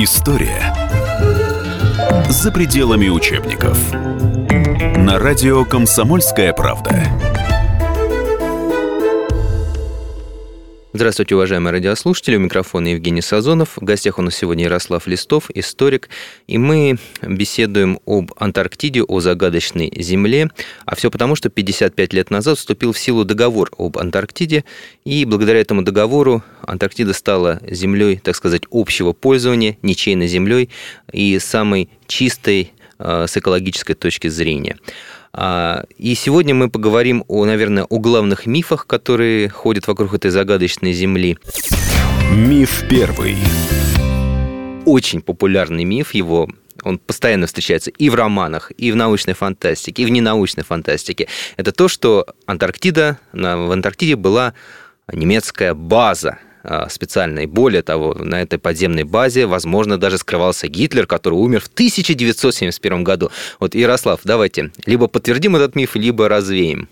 История за пределами учебников. На радио «Комсомольская правда». Здравствуйте, уважаемые радиослушатели. У микрофона Евгений Сазонов. В гостях у нас сегодня Ярослав Листов, историк. И мы беседуем об Антарктиде, о загадочной Земле. А все потому, что 55 лет назад вступил в силу договор об Антарктиде. И благодаря этому договору Антарктида стала землей, так сказать, общего пользования, ничейной землей и самой чистой э, с экологической точки зрения. А, и сегодня мы поговорим, о, наверное, о главных мифах, которые ходят вокруг этой загадочной Земли. Миф первый. Очень популярный миф, его он постоянно встречается и в романах, и в научной фантастике, и в ненаучной фантастике. Это то, что Антарктида, в Антарктиде была немецкая база, специально. И более того, на этой подземной базе, возможно, даже скрывался Гитлер, который умер в 1971 году. Вот, Ярослав, давайте либо подтвердим этот миф, либо развеем.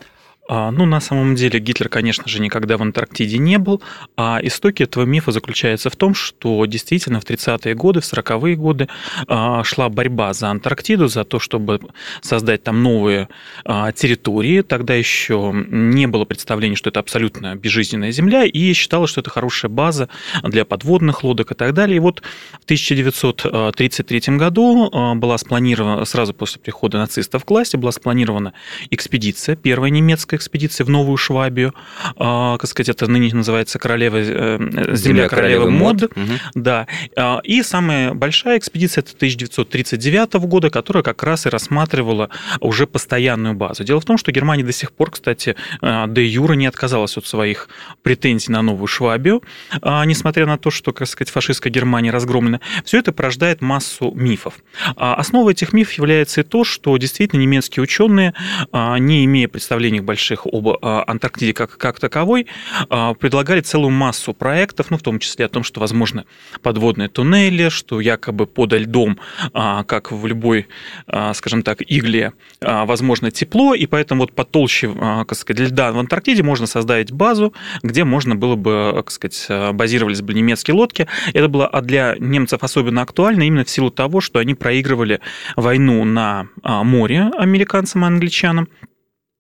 А, ну, на самом деле, Гитлер, конечно же, никогда в Антарктиде не был, а истоки этого мифа заключаются в том, что действительно в 30-е годы, в 40-е годы а, шла борьба за Антарктиду, за то, чтобы создать там новые а, территории. Тогда еще не было представления, что это абсолютно безжизненная земля, и считалось, что это хорошая база для подводных лодок и так далее. И вот в 1933 году была спланирована, сразу после прихода нацистов к власти, была спланирована экспедиция, первая немецкая экспедиции в Новую Швабию. А, как сказать, это ныне называется королева, э, Земля, Земля королевы, королевы мод. мод. Угу. Да. А, и самая большая экспедиция это 1939 года, которая как раз и рассматривала уже постоянную базу. Дело в том, что Германия до сих пор, кстати, э, де Юра не отказалась от своих претензий на Новую Швабию, а, несмотря на то, что, как сказать, фашистская Германия разгромлена. Все это порождает массу мифов. Основой этих мифов является и то, что действительно немецкие ученые, не имея представления больших больших об а, Антарктиде как, как таковой, а, предлагали целую массу проектов, ну, в том числе о том, что возможно подводные туннели, что якобы под льдом, а, как в любой, скажем так, игле, возможно тепло, и поэтому вот по толще, как сказать, льда в Антарктиде можно создать базу, где можно было бы, как сказать, базировались бы немецкие лодки. Это было для немцев особенно актуально именно в силу того, что они проигрывали войну на море американцам и англичанам,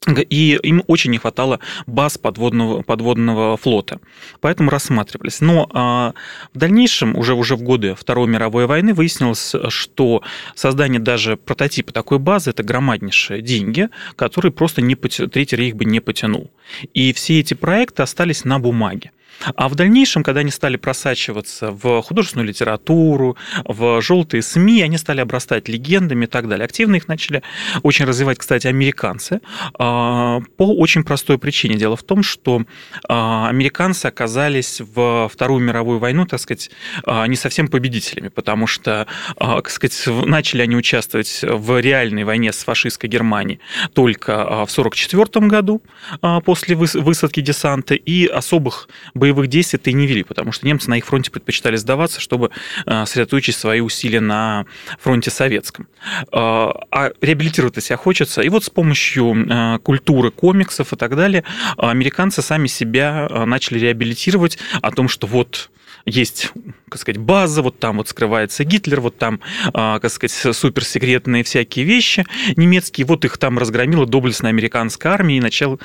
и им очень не хватало баз подводного, подводного флота. Поэтому рассматривались. Но а, в дальнейшем, уже, уже в годы Второй мировой войны, выяснилось, что создание даже прототипа такой базы – это громаднейшие деньги, которые просто не потя... Третий рейх бы не потянул. И все эти проекты остались на бумаге. А в дальнейшем, когда они стали просачиваться в художественную литературу, в желтые СМИ, они стали обрастать легендами и так далее. Активно их начали очень развивать, кстати, американцы а, по очень простой причине. Дело в том, что а, американцы оказались в Вторую мировую войну, так сказать, а, не совсем победителями, потому что, так сказать, начали они участвовать в реальной войне с фашистской Германией только в 1944 году после высадки десанта, и особых боевых боевых действий-то и не вели, потому что немцы на их фронте предпочитали сдаваться, чтобы э, сосредоточить свои усилия на фронте советском. Э, а реабилитировать себя хочется. И вот с помощью э, культуры, комиксов и так далее американцы сами себя начали реабилитировать о том, что вот есть, как сказать, база, вот там вот скрывается Гитлер, вот там, как сказать, суперсекретные всякие вещи немецкие, вот их там разгромила доблестная американская армия, и начал,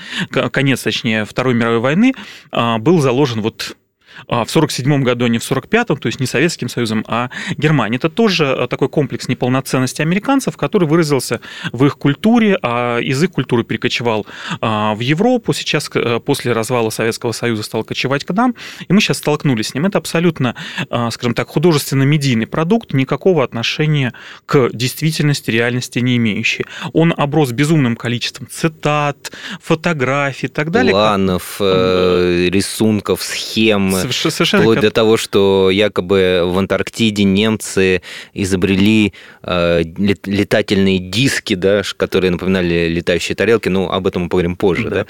конец, точнее, Второй мировой войны был заложен вот а, в 1947 году, а не в 1945, то есть не Советским Союзом, а Германией. Это тоже а, такой комплекс неполноценности американцев, который выразился в их культуре, а язык культуры перекочевал в Европу, сейчас э, после развала Советского Союза стал кочевать к нам, и мы сейчас столкнулись с ним. Это абсолютно, скажем так, художественно-медийный продукт, никакого отношения к действительности, реальности не имеющий. Он оброс безумным количеством цитат, фотографий и так далее. Планов, э, рисунков, схем, Совершенно вплоть до того, что якобы в Антарктиде немцы изобрели э, летательные диски, да, которые напоминали летающие тарелки, но об этом мы поговорим позже. Да. Да?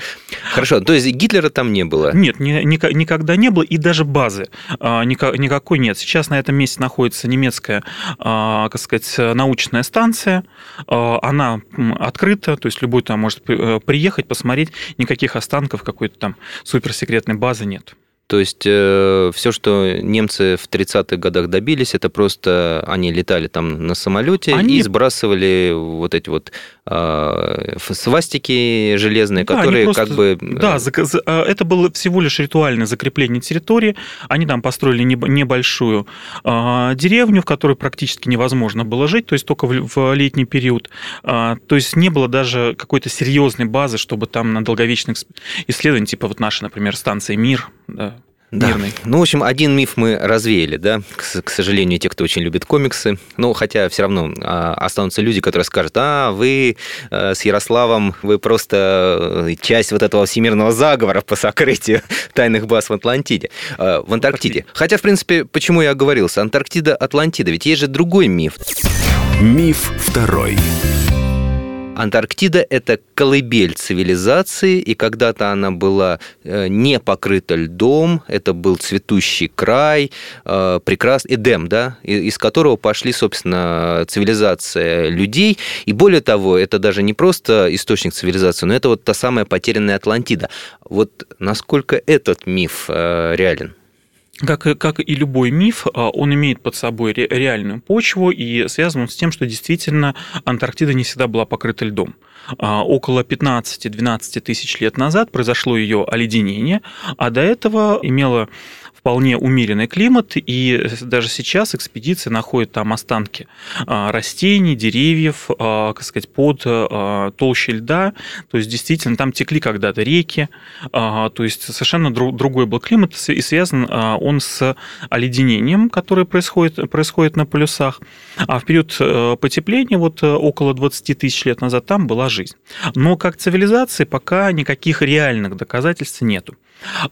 Хорошо, то есть Гитлера там не было? Нет, ни, ни, никогда не было, и даже базы а, никакой нет. Сейчас на этом месте находится немецкая, а, как сказать, научная станция, а, она открыта, то есть любой там может приехать, посмотреть, никаких останков какой-то там суперсекретной базы нет. То есть э, все, что немцы в 30-х годах добились, это просто они летали там на самолете они... и сбрасывали вот эти вот э, свастики железные, да, которые просто... как бы... Да, э, это было всего лишь ритуальное закрепление территории. Они там построили небольшую э, деревню, в которой практически невозможно было жить, то есть только в летний период. А, то есть не было даже какой-то серьезной базы, чтобы там на долговечных исследованиях, типа вот наша, например, станция «Мир», да, да. мирный. Ну, в общем, один миф мы развеяли, да, к, к сожалению, те, кто очень любит комиксы. Ну, хотя все равно а, останутся люди, которые скажут, а, вы а, с Ярославом, вы просто э, часть вот этого всемирного заговора по сокрытию тайных баз в Атлантиде, а, в Антарктиде. Хотя, в принципе, почему я оговорился? Антарктида, Атлантида, ведь есть же другой миф. Миф второй. Антарктида – это колыбель цивилизации, и когда-то она была э, не покрыта льдом, это был цветущий край, э, прекрасный Эдем, да, из которого пошли, собственно, цивилизация людей. И более того, это даже не просто источник цивилизации, но это вот та самая потерянная Атлантида. Вот насколько этот миф э, реален? Как, как и любой миф, а, он имеет под собой реальную почву и связан он с тем, что действительно Антарктида не всегда была покрыта льдом. А, около 15-12 тысяч лет назад произошло ее оледенение, а до этого имела вполне умеренный климат, и даже сейчас экспедиции находят там останки а, растений, деревьев, а, как сказать, под а, толщей льда, то есть действительно там текли когда-то реки, то есть совершенно другой был климат, и связан он с оледенением, которое происходит, происходит на полюсах, а в период э, потепления, вот э, около 20 тысяч лет назад, там была жизнь. Но как цивилизации пока никаких реальных доказательств нету.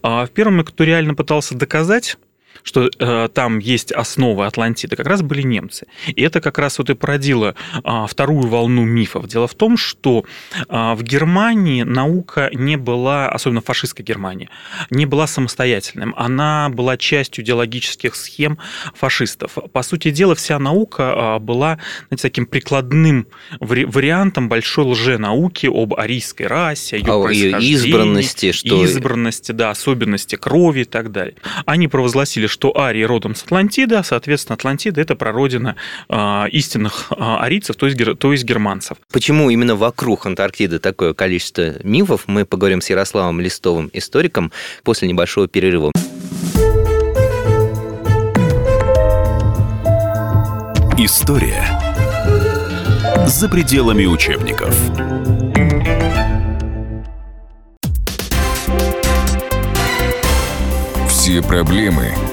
А в первом, кто реально пытался доказать, что э, там есть основы Атлантиды, как раз были немцы. И это как раз вот и породило э, вторую волну мифов. Дело в том, что э, в Германии наука не была, особенно в фашистской Германии, не была самостоятельным. Она была частью идеологических схем фашистов. По сути дела, вся наука э, была знаете, таким прикладным вариантом большой лженауки об арийской расе, ее а происхождении, избранности, что... избранности, да, особенности крови и так далее. Они провозгласили, что арии родом с Атлантиды, а, соответственно, Атлантида – это прародина э, истинных э, арийцев, то есть, то есть германцев. Почему именно вокруг Антарктиды такое количество мифов? Мы поговорим с Ярославом Листовым, историком, после небольшого перерыва. История за пределами учебников. Все проблемы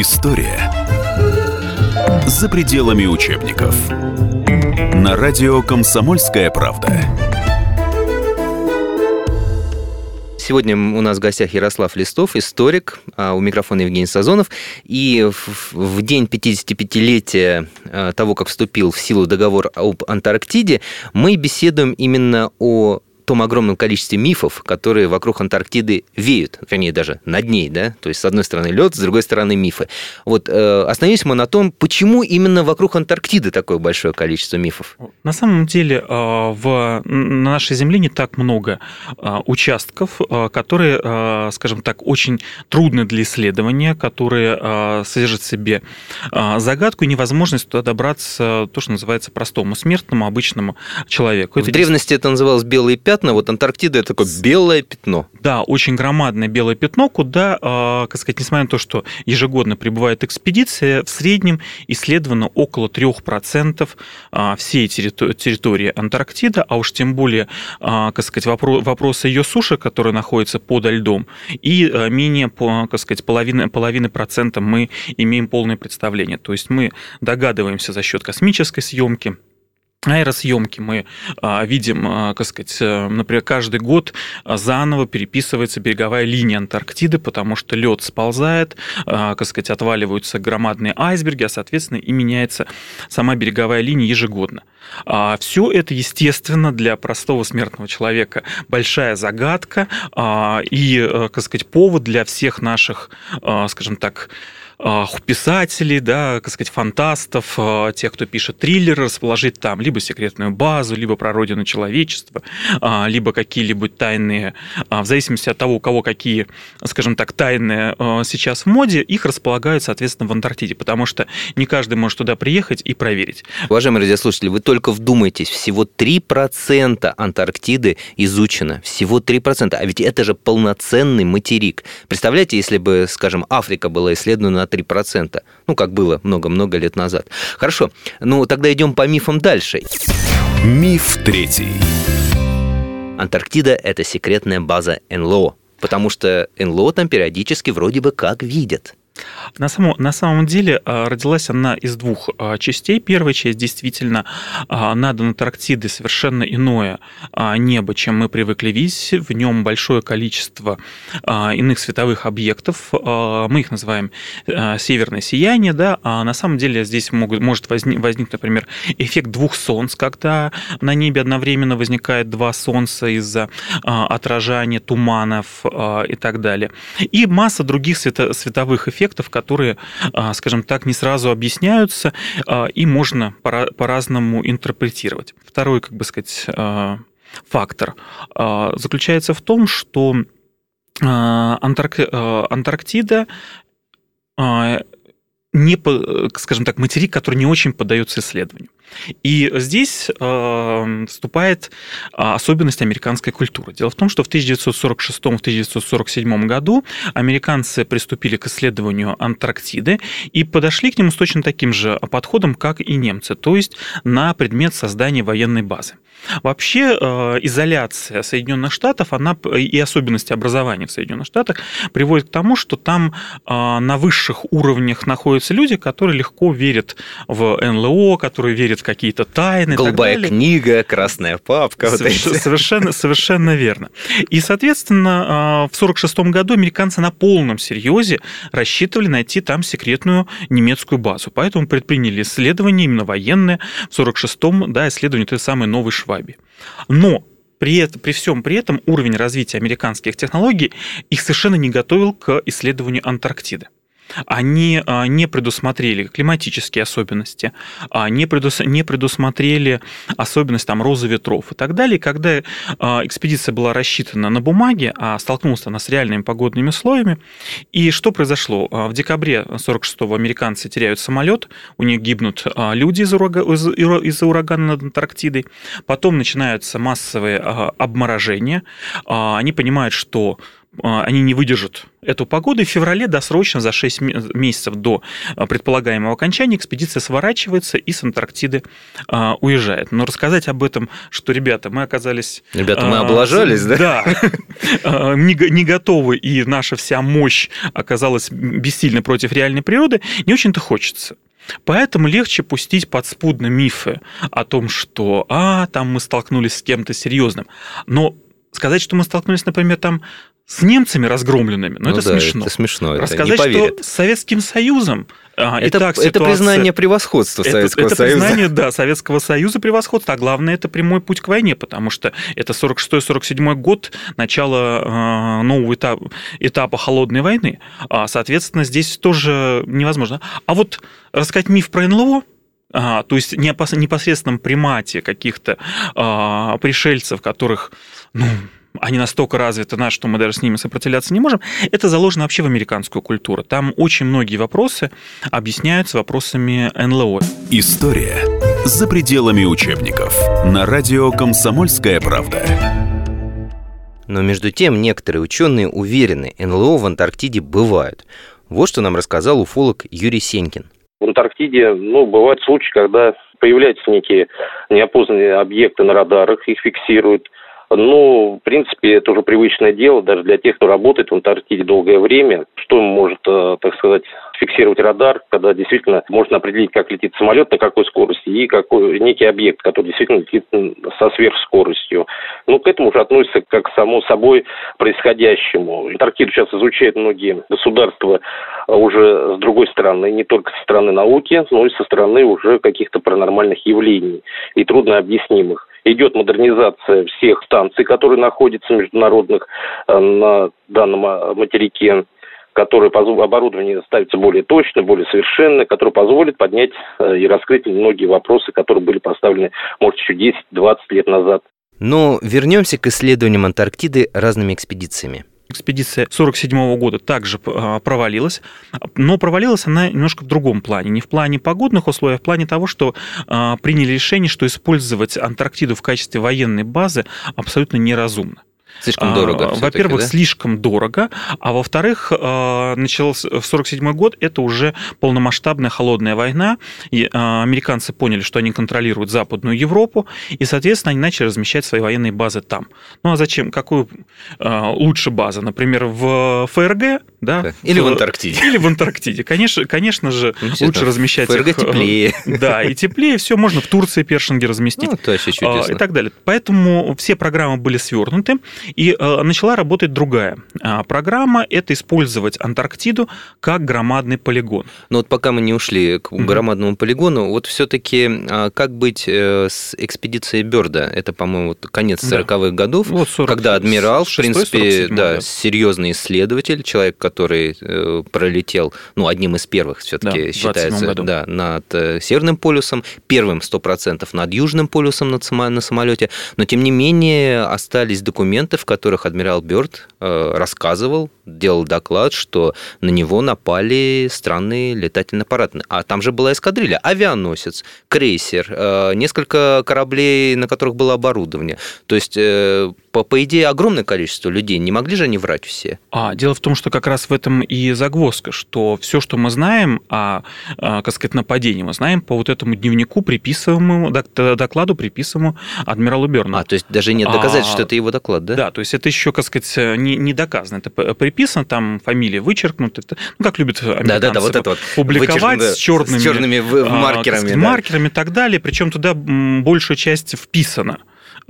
История за пределами учебников на радио «Комсомольская правда». Сегодня у нас в гостях Ярослав Листов, историк, а у микрофона Евгений Сазонов. И в день 55-летия а, того, как вступил в силу договор об Антарктиде, мы беседуем именно о том огромном количестве мифов, которые вокруг Антарктиды веют, вернее, даже над ней, да, то есть с одной стороны лед, с другой стороны мифы. Вот э, остановились мы на том, почему именно вокруг Антарктиды такое большое количество мифов. На самом деле э, в, на нашей Земле не так много э, участков, э, которые, скажем так, очень трудны для исследования, которые содержат в себе загадку и невозможность туда добраться, то, что называется простому смертному, обычному человеку. В это древности это называлось белые пятна, понятно, вот Антарктида это такое белое пятно. Да, очень громадное белое пятно, куда, э, как сказать, несмотря на то, что ежегодно прибывает экспедиция, в среднем исследовано около 3% э, всей территории, Антарктиды, а уж тем более, э, как сказать, вопрос, вопросы ее суши, которая находится под льдом, и менее, как сказать, половины, половины процента мы имеем полное представление. То есть мы догадываемся за счет космической съемки, аэросъемки мы а, видим, а, как сказать, э, например, каждый год заново переписывается береговая линия Антарктиды, потому что лед сползает, а, как сказать, отваливаются громадные айсберги, а, соответственно, и меняется сама береговая линия ежегодно. Все это, естественно, для простого смертного человека большая загадка и, э, как сказать, повод для всех наших, скажем так, а, писателей, да, так сказать, фантастов, а, тех, кто пишет триллеры, расположить там либо секретную базу, либо про родину человечества, а, либо какие-либо тайные, в зависимости от того, у кого какие, скажем так, тайны сейчас в моде, их располагают, соответственно, в Антарктиде, потому что не каждый может туда приехать и проверить. Уважаемые радиослушатели, вы только вдумайтесь, всего 3% Антарктиды изучено, всего 3%, а ведь это же полноценный материк. Представляете, если бы, скажем, Африка была исследована 3%. Ну, как было много-много лет назад. Хорошо, ну тогда идем по мифам дальше. Миф третий. Антарктида – это секретная база НЛО, потому что НЛО там периодически вроде бы как видят. На, само, на самом деле а, родилась она из двух а, частей. Первая часть действительно а, над Антарктидой совершенно иное небо, чем мы привыкли видеть. В нем большое количество иных световых объектов. Мы их называем северное сияние, да, а на самом деле здесь могут, может возник, возникнуть, например, эффект двух солнц, когда на небе одновременно возникает два солнца из-за отражания туманов и так далее. И масса других световых эффектов, которые, а, скажем так, не сразу объясняются, а, и можно по-разному интерпретировать. Второй, как бы сказать, а, фактор заключается в том, что Антарктида не, скажем так, материк, который не очень поддается исследованию. И здесь э, вступает а, особенность американской культуры. Дело в том, что в 1946-1947 году американцы приступили к исследованию Антарктиды и подошли к нему с точно таким же подходом, как и немцы, то есть на предмет создания военной базы. Вообще э, изоляция Соединенных Штатов, она и особенности образования в Соединенных Штатах приводит к тому, что там э, на высших уровнях находятся люди, которые легко верят в НЛО, которые верят в какие-то тайны. Голубая книга, красная папка. Совершенно, вот совершенно, совершенно верно. И, соответственно, а, в 1946 году американцы на полном серьезе рассчитывали найти там секретную немецкую базу. Поэтому предприняли исследование именно военное в 1946-м, да, исследование той самой Новой Шваби. Но при, этом, при всем при этом уровень развития американских технологий их совершенно не готовил к исследованию Антарктиды они а, не предусмотрели климатические особенности, а, не, предус... не предусмотрели особенность там, розы ветров и так далее. Когда а, экспедиция была рассчитана на бумаге, а столкнулась она с реальными погодными условиями, и что произошло? В декабре 46-го американцы теряют самолет, у них гибнут люди из-за из урагана над Антарктидой, потом начинаются массовые обморожения, они понимают, что они не выдержат эту погоду, и в феврале досрочно, за 6 месяцев до а, предполагаемого окончания, экспедиция сворачивается и с Антарктиды а, уезжает. Но рассказать об этом, что, ребята, мы оказались... Ребята, мы облажались, да? Да, не готовы, и наша вся мощь оказалась бессильна против реальной природы, не очень-то хочется. Поэтому легче пустить подспудно мифы о том, что а, там мы столкнулись с кем-то серьезным. Но сказать, что мы столкнулись, например, там с немцами разгромленными, но ну, это да, смешно. Это смешно. Рассказать, это что с Советским Союзом а, это, так, это признание превосходства это, Советского это Союза. Это признание, да, Советского Союза превосходства, а главное, это прямой путь к войне, потому что это 46-47 год, начало э, нового этапа, этапа холодной войны. А, соответственно, здесь тоже невозможно. А вот рассказать миф про НЛО, а, то есть непосредственном примате каких-то а, пришельцев, которых, ну, они настолько развиты нас, что мы даже с ними сопротивляться не можем, это заложено вообще в американскую культуру. Там очень многие вопросы объясняются вопросами НЛО. История за пределами учебников. На радио «Комсомольская правда». Но между тем некоторые ученые уверены, НЛО в Антарктиде бывают. Вот что нам рассказал уфолог Юрий Сенькин. В Антарктиде, ну, бывают случаи, когда появляются некие неопознанные объекты на радарах, их фиксируют. Ну, в принципе, это уже привычное дело даже для тех, кто работает в Антарктиде долгое время. Что может, э, так сказать, фиксировать радар, когда действительно можно определить, как летит самолет, на какой скорости, и какой некий объект, который действительно летит со сверхскоростью. Ну, к этому уже относится как само собой происходящему. Антарктиду сейчас изучают многие государства уже с другой стороны, не только со стороны науки, но и со стороны уже каких-то паранормальных явлений и труднообъяснимых идет модернизация всех станций, которые находятся международных э, на данном э, материке которое оборудование ставится более точно, более совершенно, которое позволит поднять э, и раскрыть многие вопросы, которые были поставлены, может, еще 10-20 лет назад. Но вернемся к исследованиям Антарктиды разными экспедициями. Экспедиция 1947 года также а, провалилась, но провалилась она немножко в другом плане. Не в плане погодных условий, а в плане того, что а, приняли решение, что использовать Антарктиду в качестве военной базы абсолютно неразумно. Слишком дорого. Во-первых, да? слишком дорого, а во-вторых, а, начался в 47 год, это уже полномасштабная холодная война, и а, американцы поняли, что они контролируют Западную Европу, и, соответственно, они начали размещать свои военные базы там. Ну а зачем? Какую а, лучше база? Например, в ФРГ, да? Или в, в Антарктиде. Или в Антарктиде. Конечно, конечно же, ну, лучше размещать ФРГ их... теплее. Да, и теплее, все можно в Турции Першинге разместить. Ну, то вообще чудесно. И так далее. Поэтому все программы были свернуты, и э, начала работать другая а, программа. Это использовать Антарктиду как громадный полигон. Но вот пока мы не ушли к громадному mm-hmm. полигону, вот все-таки а, как быть э, с экспедицией Берда? Это, по-моему, конец 40-х да. годов, вот 40, когда адмирал, в принципе, да, да, серьезный исследователь, человек, который э, пролетел, ну, одним из первых все-таки да, считается, да, над Северным полюсом, первым 100% над Южным полюсом на самолете, но тем не менее остались документы, в которых адмирал Бёрд э, рассказывал, делал доклад, что на него напали странные летательные аппараты. А там же была эскадрилья, авианосец, крейсер, э, несколько кораблей, на которых было оборудование. То есть э, по, по идее, огромное количество людей. Не могли же они врать все? А, дело в том, что как раз в этом и загвоздка, что все, что мы знаем о, как сказать, нападении, мы знаем по вот этому дневнику, приписываемому, докладу, приписываемому адмиралу Берну. А, то есть даже нет доказательств, а, что это его доклад, да? Да, то есть это еще, как сказать, не, не доказано. Это приписано, там фамилия вычеркнута. Это, ну, как любят американцы да, да, да, вот это вот. публиковать с черными, с черными маркерами. А, сказать, да. маркерами и так далее. Причем туда большая часть вписана.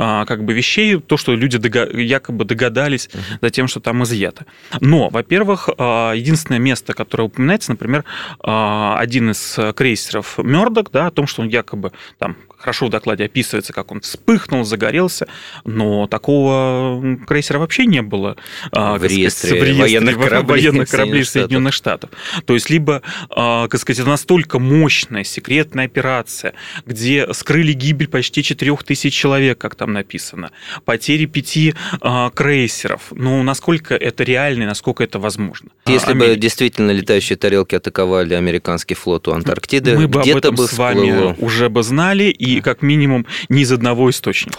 А, как бы вещей, то, что люди якобы догадались за тем, что там изъято. Но, во-первых, а, единственное место, которое упоминается, например, а, один из крейсеров Мёрдок, да, о том, что он якобы там хорошо в докладе описывается, как он вспыхнул, загорелся, но такого крейсера вообще не было в реестре, сказать, в реестре военных кораблей, военных кораблей Соединенных Штатов. Штатов. То есть либо, как сказать, это настолько мощная секретная операция, где скрыли гибель почти 4000 человек, как там написано, потери пяти э, крейсеров. Ну, насколько это реально и насколько это возможно? Если Америка. бы действительно летающие тарелки атаковали американский флот у Антарктиды, мы бы об этом бы с вами уже бы знали, и как минимум не из одного источника.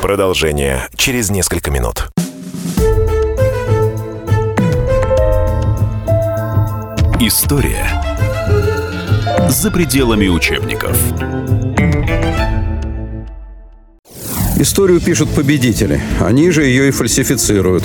Продолжение через несколько минут. История за пределами учебников. Историю пишут победители. Они же ее и фальсифицируют.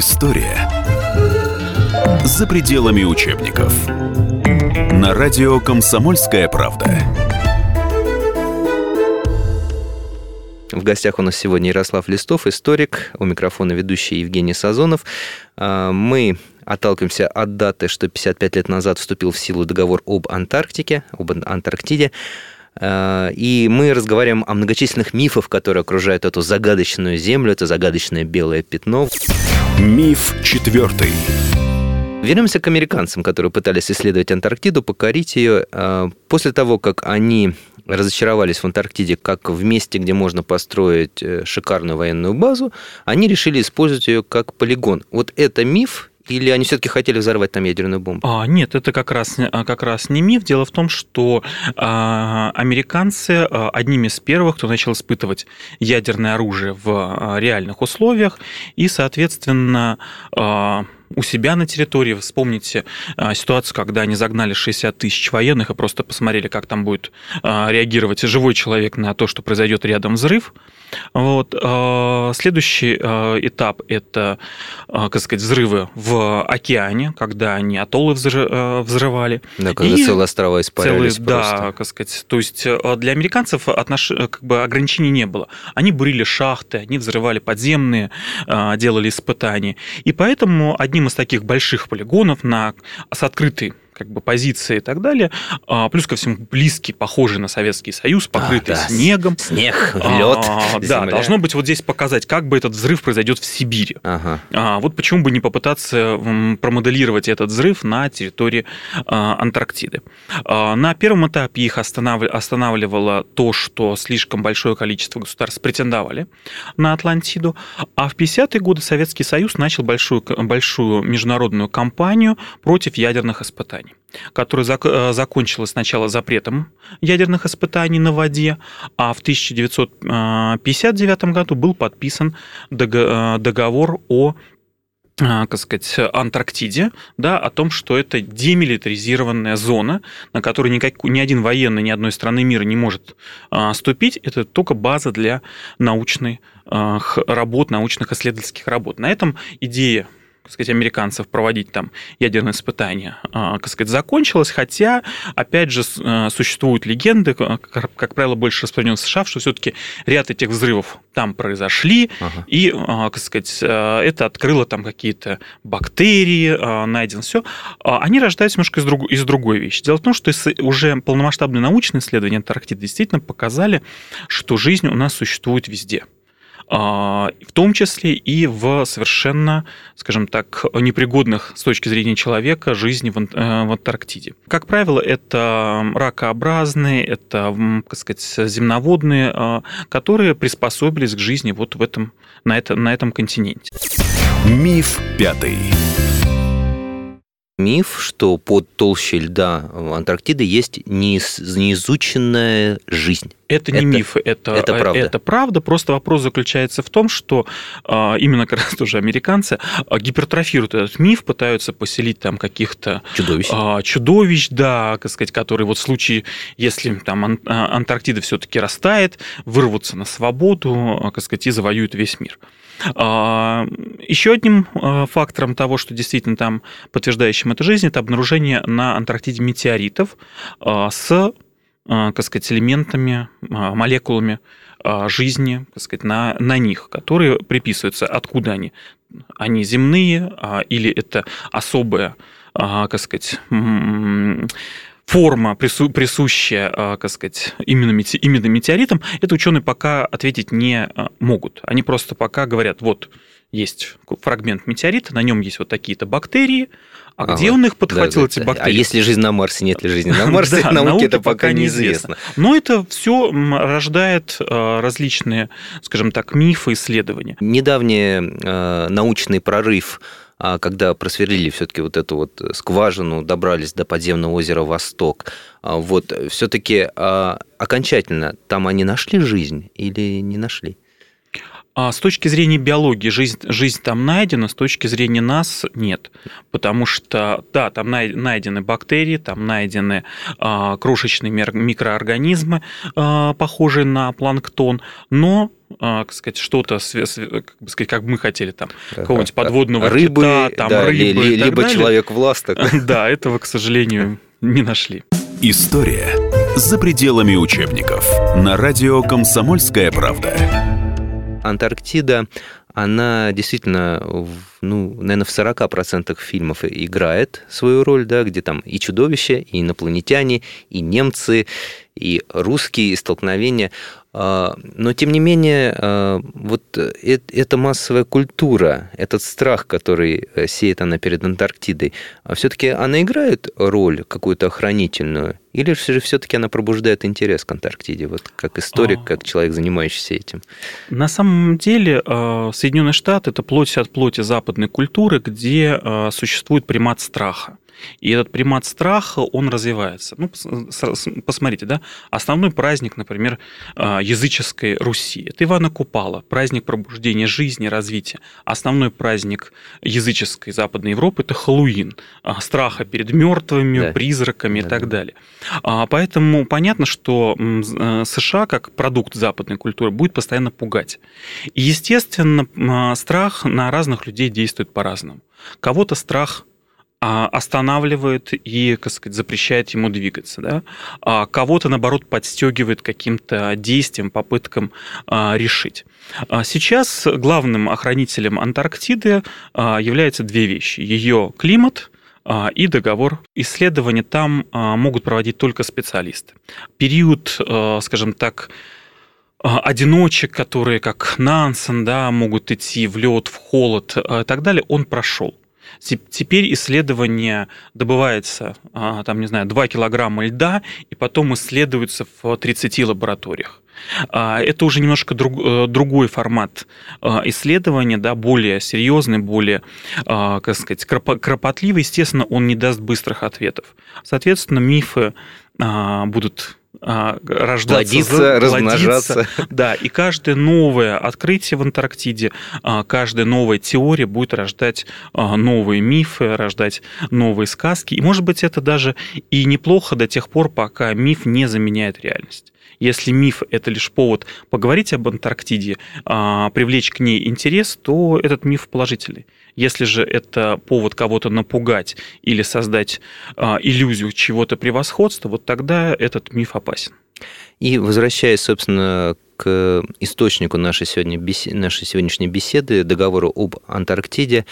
История за пределами учебников. На радио «Комсомольская правда». В гостях у нас сегодня Ярослав Листов, историк, у микрофона ведущий Евгений Сазонов. А, мы отталкиваемся от даты, что 55 лет назад вступил в силу договор об Антарктике, об Антарктиде. Э, и мы разговариваем о многочисленных мифах, которые окружают эту загадочную землю, это загадочное белое пятно. Миф четвертый. Вернемся к американцам, которые пытались исследовать Антарктиду, покорить ее. Э, после того, как они разочаровались в Антарктиде как в месте, где можно построить э, шикарную военную базу, они решили использовать ее как полигон. Вот это миф или они все-таки хотели взорвать там ядерную бомбу? А, нет, это как раз, а, как раз не миф. Дело в том, что а, американцы а, одними из первых, кто начал испытывать ядерное оружие в а, реальных условиях, и, соответственно, а, у себя на территории. Вспомните а, ситуацию, когда они загнали 60 тысяч военных и просто посмотрели, как там будет а, реагировать живой человек на то, что произойдет рядом взрыв. Вот. А, следующий этап – это, как сказать, взрывы в океане, когда они атоллы взрывали. Да, когда и целые острова испарились целые, просто. Да, как сказать. То есть для американцев отнош... как бы ограничений не было. Они бурили шахты, они взрывали подземные, делали испытания. И поэтому одним одним из таких больших полигонов на, с открытой как бы позиции и так далее. А, плюс ко всему близкий, похожий на Советский Союз, покрытый а, да. снегом. Снег, лед. А, да, должно быть вот здесь показать, как бы этот взрыв произойдет в Сибири. Ага. А, вот почему бы не попытаться промоделировать этот взрыв на территории а, Антарктиды. А, на первом этапе их останавливало то, что слишком большое количество государств претендовали на Атлантиду, а в 50-е годы Советский Союз начал большую, большую международную кампанию против ядерных испытаний которая зак- э, закончилась сначала запретом ядерных испытаний на воде, а в 1959 году был подписан э, договор о э, как сказать, Антарктиде, да, о том, что это демилитаризированная зона, на которую никак, ни один военный ни одной страны мира не может ступить. Это только база для научных работ, научных исследовательских работ. На этом идея так сказать, американцев проводить там ядерные испытания, а, так сказать, закончилась, хотя, опять же, э, существуют легенды, как, как правило, больше распространены в США, что все-таки ряд этих взрывов там произошли, ага. и, так сказать, э, это открыло там какие-то бактерии, а, найдено все. А они рождаются немножко из, друг, из другой вещи. Дело в том, что уже полномасштабные научные исследования Антарктиды действительно показали, что жизнь у нас существует везде. А, в том числе и в совершенно, скажем так, непригодных с точки зрения человека жизни в э, Антарктиде. Как правило, это ракообразные, это, так сказать, земноводные, а, которые приспособились к жизни вот в этом, на, это, на этом континенте. Миф пятый миф, что под толщей льда Антарктиды есть неизученная жизнь. Это не это, миф, это, это, правда. это правда. Просто вопрос заключается в том, что а, именно как раз тоже американцы а, гипертрофируют этот миф, пытаются поселить там каких-то чудовищ, а, чудовищ да, так сказать, которые вот в случае, если там Антарктида все-таки растает, вырвутся на свободу, так сказать, и завоюют весь мир. Еще одним фактором того, что действительно там подтверждающим эту жизнь, это обнаружение на Антарктиде метеоритов с так а, сказать, элементами, а, молекулами а, жизни, так сказать, на, на них, которые приписываются. Откуда они? Они земные или это особая, как сказать, форма, присущая, как сказать, именно, именно метеоритам, это ученые пока ответить не могут. Они просто пока говорят, вот есть фрагмент метеорита, на нем есть вот такие-то бактерии, а, а где он их подхватил, да, эти бактерии? А есть ли жизнь на Марсе, нет ли жизни на Марсе, да, науке это пока неизвестно. Но это все рождает э, различные, скажем так, мифы, исследования. Недавний э, научный прорыв а, когда просверлили все-таки вот эту вот скважину, добрались до подземного озера Восток, а, вот все-таки окончательно там они нашли жизнь или не нашли? А с точки зрения биологии жизнь, жизнь там найдена, с точки зрения нас нет. Потому что, да, там найдены бактерии, там найдены а, крошечные микроорганизмы, а, похожие на планктон, но а, как сказать, что-то, как бы сказать, как мы хотели, там, какого-нибудь подводного рыбы, кита, там, да, рыбы ли, либо далее. человек власток. Да, этого, к сожалению, не нашли. История за пределами учебников на радио «Комсомольская правда». Антарктида она действительно, ну, наверное, в 40% фильмов играет свою роль, да, где там и чудовище, и инопланетяне, и немцы, и русские, и столкновения. А, но, тем не менее, а, вот эта массовая культура, этот страх, который э, сеет она перед Антарктидой, а все-таки она играет роль какую-то охранительную? Или же все-таки она пробуждает интерес к Антарктиде, вот как историк, как человек, занимающийся этим? На самом деле Соединенные Штаты – это плоть от плоти западной культуры, где существует примат страха. И этот примат страха, он развивается. Ну, посмотрите, да, основной праздник, например, а, языческой Руси – это Ивана Купала, праздник пробуждения жизни, развития. Основной праздник языческой Западной Европы – это Хэллоуин, а, страха перед мертвыми, да. призраками да, и так да. далее. А, поэтому понятно, что США, как продукт западной культуры, будет постоянно пугать. И, естественно, страх на разных людей действует по-разному. Кого-то страх останавливает и, как сказать, запрещает ему двигаться. Да? А кого-то, наоборот, подстегивает каким-то действием, попыткам а, решить. Сейчас главным охранителем Антарктиды являются две вещи. Ее климат – и договор. Исследования там могут проводить только специалисты. Период, скажем так, одиночек, которые как Нансен, да, могут идти в лед, в холод и так далее, он прошел. Теперь исследование добывается, а, там, не знаю, 2 килограмма льда, и потом исследуется в 30 лабораториях. А, это уже немножко друг, э, другой формат а, исследования, да, более серьезный, более, как сказать, кропотливый. Естественно, он не даст быстрых ответов. Соответственно, мифы будут рождаться, плодиться, размножаться. Да, и каждое новое открытие в Антарктиде, а, каждая новая теория будет рождать а, новые мифы, рождать новые сказки. И, может быть, это даже и неплохо до тех пор, пока миф не заменяет реальность. Если миф – это лишь повод поговорить об Антарктиде, привлечь к ней интерес, то этот миф положительный. Если же это повод кого-то напугать или создать а, иллюзию чего-то превосходства, вот тогда этот миф опасен. И возвращаясь, собственно, к источнику нашей, сегодня нашей сегодняшней беседы, договору об Антарктиде,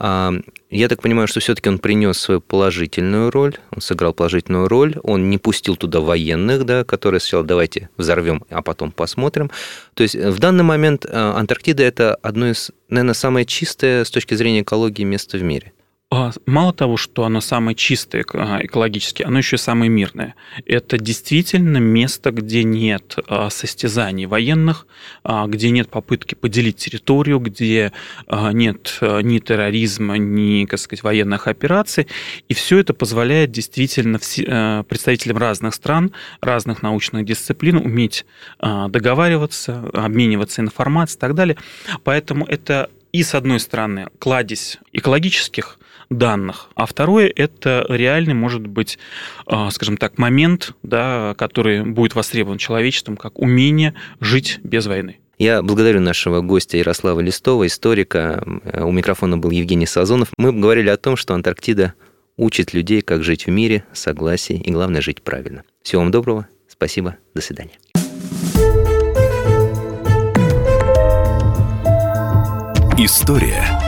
я так понимаю, что все-таки он принес свою положительную роль, он сыграл положительную роль, он не пустил туда военных, да, которые сказали, давайте взорвем, а потом посмотрим. То есть в данный момент а, Антарктида это одно из, наверное, самое чистое с точки зрения экологии место в мире. А, мало того, что оно самое чистое а, экологически, оно еще и самое мирное. Это действительно место, где нет а, состязаний военных, где нет попытки поделить территорию, где нет ни терроризма, ни, как сказать, военных операций. И все это позволяет действительно представителям разных стран, разных научных дисциплин уметь договариваться, обмениваться информацией и так далее. Поэтому это и, с одной стороны, кладезь экологических данных, а второе – это реальный, может быть, а, скажем так, момент, да, который будет востребован человечеством как умение жить без войны. Я благодарю нашего гостя Ярослава Листова, историка. У микрофона был Евгений Сазонов. Мы говорили о том, что Антарктида учит людей, как жить в мире, согласии и, главное, жить правильно. Всего вам доброго. Спасибо. До свидания. История